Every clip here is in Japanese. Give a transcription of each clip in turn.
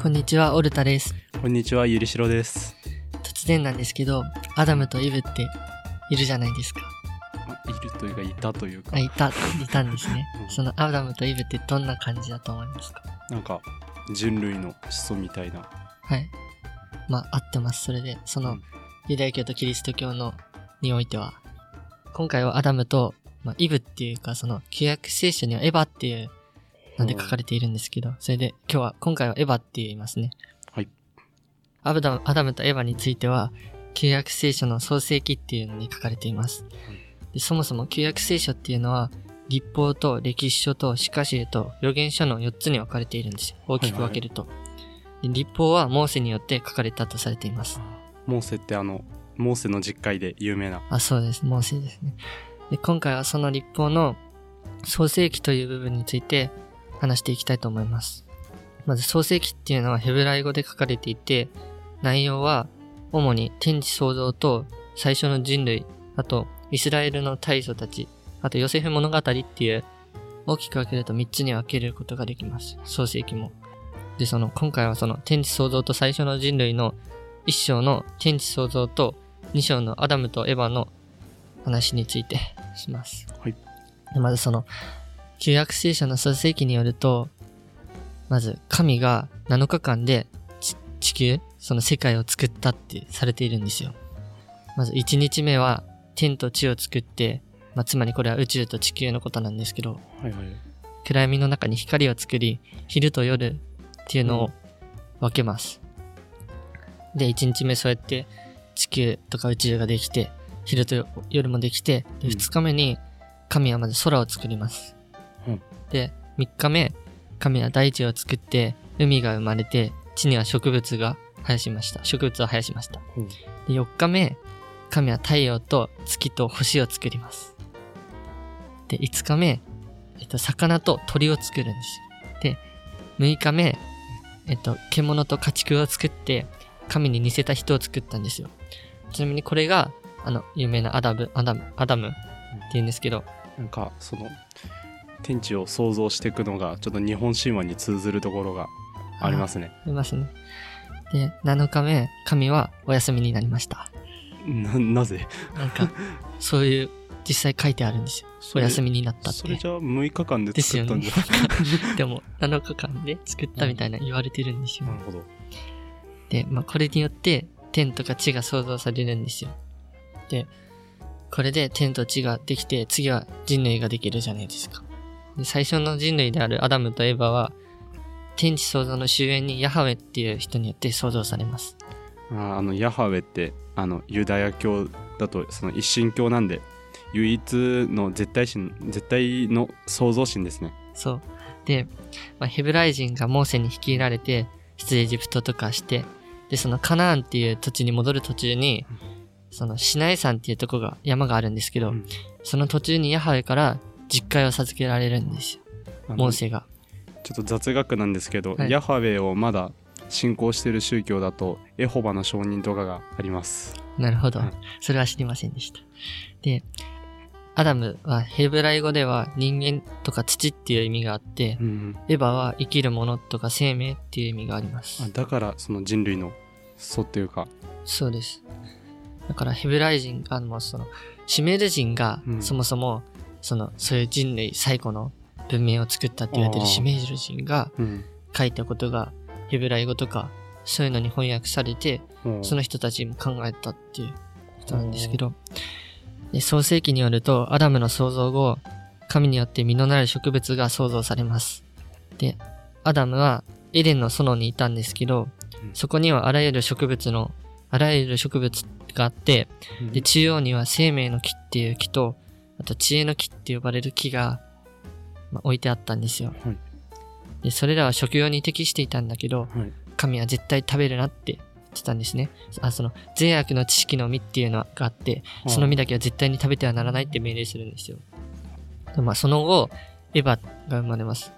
こんにちは、オルタです。こんにちは、ゆりしろです。突然なんですけど、アダムとイブっているじゃないですか。まあ、いるというか、いたというかあ、、いた、いたんですね う。んそのアダムとイブってどんな感じだと思いますか？なんか、人類の始祖みたいな。はい。まあ、合ってます。それで、その、うんユダヤ教とキリスト教の、においては、今回はアダムと、まあ、イブっていうか、その、旧約聖書にはエヴァっていうので書かれているんですけど、それで、今日は、今回はエヴァって言いますね。はい。アブダムアダムとエヴァについては、旧約聖書の創世記っていうのに書かれています。でそもそも旧約聖書っていうのは、立法と歴史書と詩歌集と預言書の4つに分かれているんですよ。大きく分けると。で立法はモーセによって書かれたとされています。モーセってあの、モーセの実会で有名な。あ、そうです。モーセですね。で、今回はその立法の創世記という部分について話していきたいと思います。まず創世記っていうのはヘブライ語で書かれていて、内容は主に天地創造と最初の人類、あとイスラエルの大祖たち、あとヨセフ物語っていう大きく分けると3つに分けることができます。創世記も。で、その今回はその天地創造と最初の人類の一章の天地創造と2章のアダムとエヴァの話についてします。はい。でまずその、旧約聖書の創世記によると、まず神が7日間でち地球、その世界を作ったってされているんですよ。まず1日目は天と地を作って、まあ、つまりこれは宇宙と地球のことなんですけど、はいはい。暗闇の中に光を作り、昼と夜っていうのを分けます。で、1日目そうやって地球とか宇宙ができて、昼と夜もできて、で、うん2日目に神はまず空を作ります。うんで、3日目、神は大地を作って、海が生まれて、地には植物が生やしました。植物を生やしました。うんで、4日目、神は太陽と月と星を作ります。で、5日目、えっと、魚と鳥を作るんですよ。で、6日目、えっと、獣と家畜を作って、神に似せた人を作ったんですよ。ちなみにこれが、あの、有名なアダム、アダム、アダムって言うんですけど、なんか、その、天地を創造していくのが、ちょっと日本神話に通ずるところがありますね。ありますね。で、7日目、神はお休みになりました。な、なぜ？なんか、そういう、実際書いてあるんですよ。お休みになったって。それじゃあ6日間でですよね作ったんじゃ。でも、7日間で作ったみたいな言われてるんですよ。なるほど。で、まあ、これによって天とか地が創造されるんですよ。で、これで天と地ができて、次は人類ができるじゃないですか。で、最初の人類であるアダムとエヴァは、天地創造の終焉にヤハウェっていう人によって創造されます。あーあの、ヤハウェって、あの、ユダヤ教だと、その一神教なんで、唯一の絶対神、絶対の創造神ですね。そう。で、まあ、ヘブライ人がモーセに率いられて、出エジプトとかして、で、そのカナーンっていう土地に戻る途中に、そのシナイ山っていうとこが、山があるんですけど、うんその途中にヤハウェから実会を授けられるんですよ。モーセが。ちょっと雑学なんですけど、はいヤハウェをまだ信仰してる宗教だとエホバの証人とかがあります。なるほどうん。それは知りませんでした。で、アダムはヘブライ語では人間とか土っていう意味があって、うん、エヴァは生きるものとか生命っていう意味がありますあ。だからその人類の祖っていうか、そうです。だからヘブライ人、あの、その、シュメール人がうんそもそも、その、そういう人類最古の文明を作ったって言われてるシュメール人がうん。書いたことがヘブライ語とかそういうのに翻訳されて、その人たちも考えたっていうことなんですけど、で創世記によると、アダムの創造後、神によって実のなる植物が創造されます。で、アダムはエデンの園にいたんですけどうん、そこにはあらゆる植物の、あらゆる植物があって、うんで、中央には生命の木っていう木と、あと知恵の木って呼ばれる木が、まあ置いてあったんですよ。はいで、それらは食用に適していたんだけど、はい神は絶対食べるなって言ってたんですね。あその、善悪の知識の実っていうのがあって、その実だけは絶対に食べてはならないって命令するんですよ。でまあ、その後、エヴァが生まれます。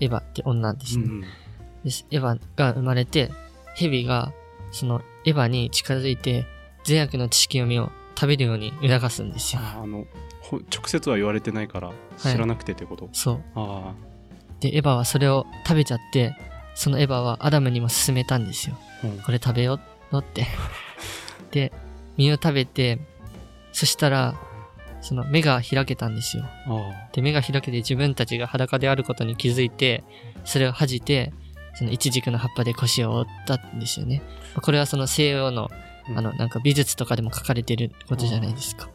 エヴァって女ですね。うんですエヴァが生まれて、ヘビが、その、エヴァに近づいて、善悪の知識の実を食べるように促すんですよ。ああのほ直接は言われてないから知らなくてってこと、そう。あで、エヴァはそれを食べちゃって、そのエヴァはアダムにも勧めたんですよ。うんこれ食べようって。で、実を食べて、そしたら、その目が開けたんですよ。あで、目が開けて自分たちが裸であることに気づいて、それを恥じて、そのイチジクの葉っぱで腰を折ったんですよね。これはその西洋の、うんあの、なんか美術とかでも書かれてることじゃないですか。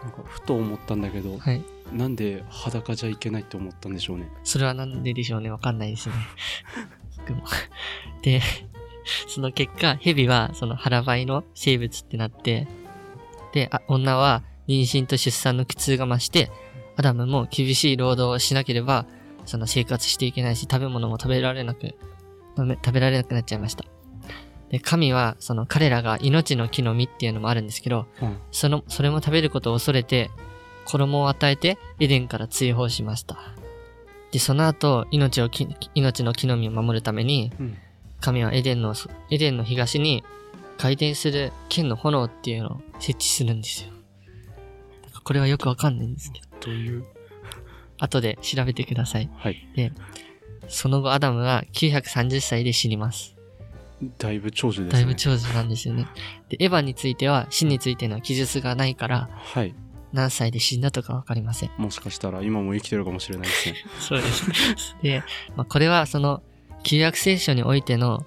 あなんかふと思ったんだけど、はい。なんで裸じゃいけないって思ったんでしょうねそれはなんででしょうね。わかんないですね。僕も。で、その結果、蛇はその腹ばいの生物ってなって、で、あ女は妊娠と出産の苦痛が増して、アダムも厳しい労働をしなければ、その生活していけないし、食べ物も食べられなく、食べられなくなっちゃいました。で、神は、その彼らが命の木の実っていうのもあるんですけど、うんその、それも食べることを恐れて、衣を与えて、エデンから追放しました。で、その後、命をき、命の木の実を守るために、うん神はエデンの、エデンの東に回転する剣の炎っていうのを設置するんですよ。これはよくわかんないんですけど、どういう？後で調べてください。はいで、その後アダムは930歳で死にます。だいぶ長寿ですねだいぶ長寿なんですよね。で、エヴァについては死についての記述がないから、はい何歳で死んだとかわかりません。もしかしたら今も生きてるかもしれないですね そうです。で、まあ、これはその、旧約聖書においての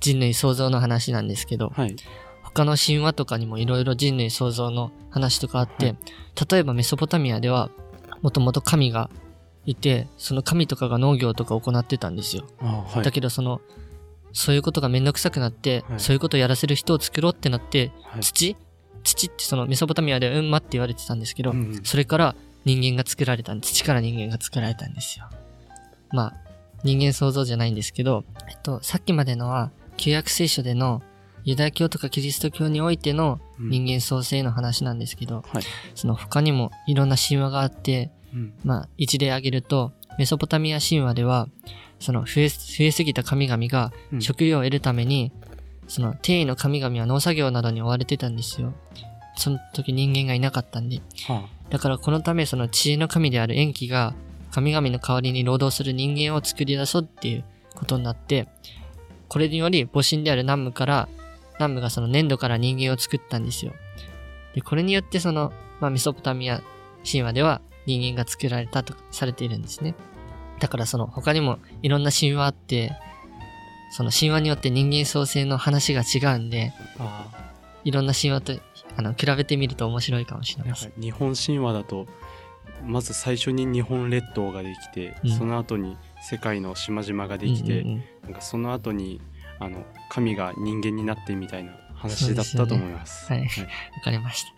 人類創造の話なんですけど、はい他の神話とかにもいろいろ人類創造の話とかあって、はい例えばメソポタミアでは、もともと神がいて、その神とかが農業とか行ってたんですよ。あはいだけどその、そういうことがめんどくさくなって、はい。そういうことをやらせる人を作ろうってなって、はい。土？土ってそのメソポタミアではうんまって言われてたんですけど、うん。それから人間が作られたん土から人間が作られたんですよ。まあ、人間創造じゃないんですけど、えっと、さっきまでのは、旧約聖書でのユダヤ教とかキリスト教においてのうん。人間創生の話なんですけど、はい。その他にもいろんな神話があって、うん。まあ、一例挙げると、メソポタミア神話では、その増え、増えすぎた神々がうん食料を得るために、その天意の神々は農作業などに追われてたんですよ。その時人間がいなかったんで。はだからこのためその知恵の神である延期が神々の代わりに労働する人間を作り出そうっていうことになって、これにより母神である南無から、南無がその粘土から人間を作ったんですよ。で、これによってその、まあ、メソポタミア神話では人間が作られたとされているんですね。だからその他にもいろんな神話あって、その神話によって人間創生の話が違うんで、あいろんな神話とあの比べてみると面白いかもしれません。日本神話だとまず最初に日本列島ができて、うんその後に世界の島々ができて、うんうんうんなんかその後にあの神が人間になってみたいな話だったと思います。はいわかりました。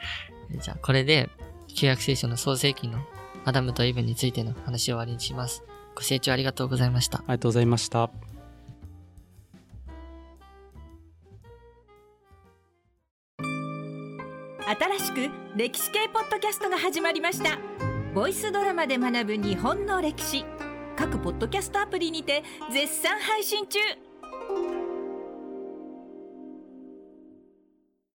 えじゃあ、これで、旧約聖書の創世記のアダムとイブについての話を終わりにします。ご清聴ありがとうございました。ありがとうございました。新しく歴史系ポッドキャストが始まりましたボイスドラマで学ぶ日本の歴史各ポッドキャストアプリにて絶賛配信中